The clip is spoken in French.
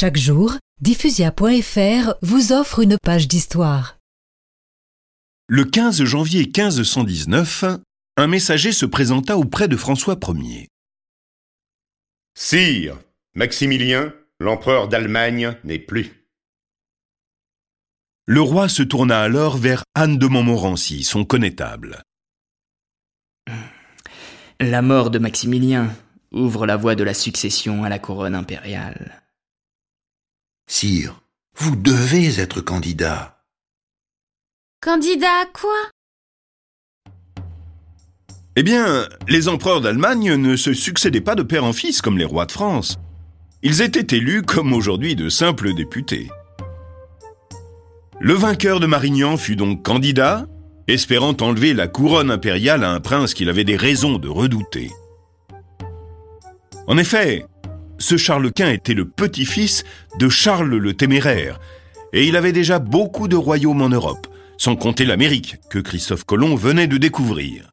Chaque jour, diffusia.fr vous offre une page d'histoire. Le 15 janvier 1519, un messager se présenta auprès de François Ier. Sire, Maximilien, l'empereur d'Allemagne, n'est plus. Le roi se tourna alors vers Anne de Montmorency, son connétable. La mort de Maximilien ouvre la voie de la succession à la couronne impériale. Sire, vous devez être candidat. Candidat à quoi? Eh bien, les empereurs d'Allemagne ne se succédaient pas de père en fils comme les rois de France. Ils étaient élus comme aujourd'hui de simples députés. Le vainqueur de Marignan fut donc candidat, espérant enlever la couronne impériale à un prince qu'il avait des raisons de redouter. En effet, ce Charles Quint était le petit-fils de Charles le Téméraire, et il avait déjà beaucoup de royaumes en Europe, sans compter l'Amérique que Christophe Colomb venait de découvrir.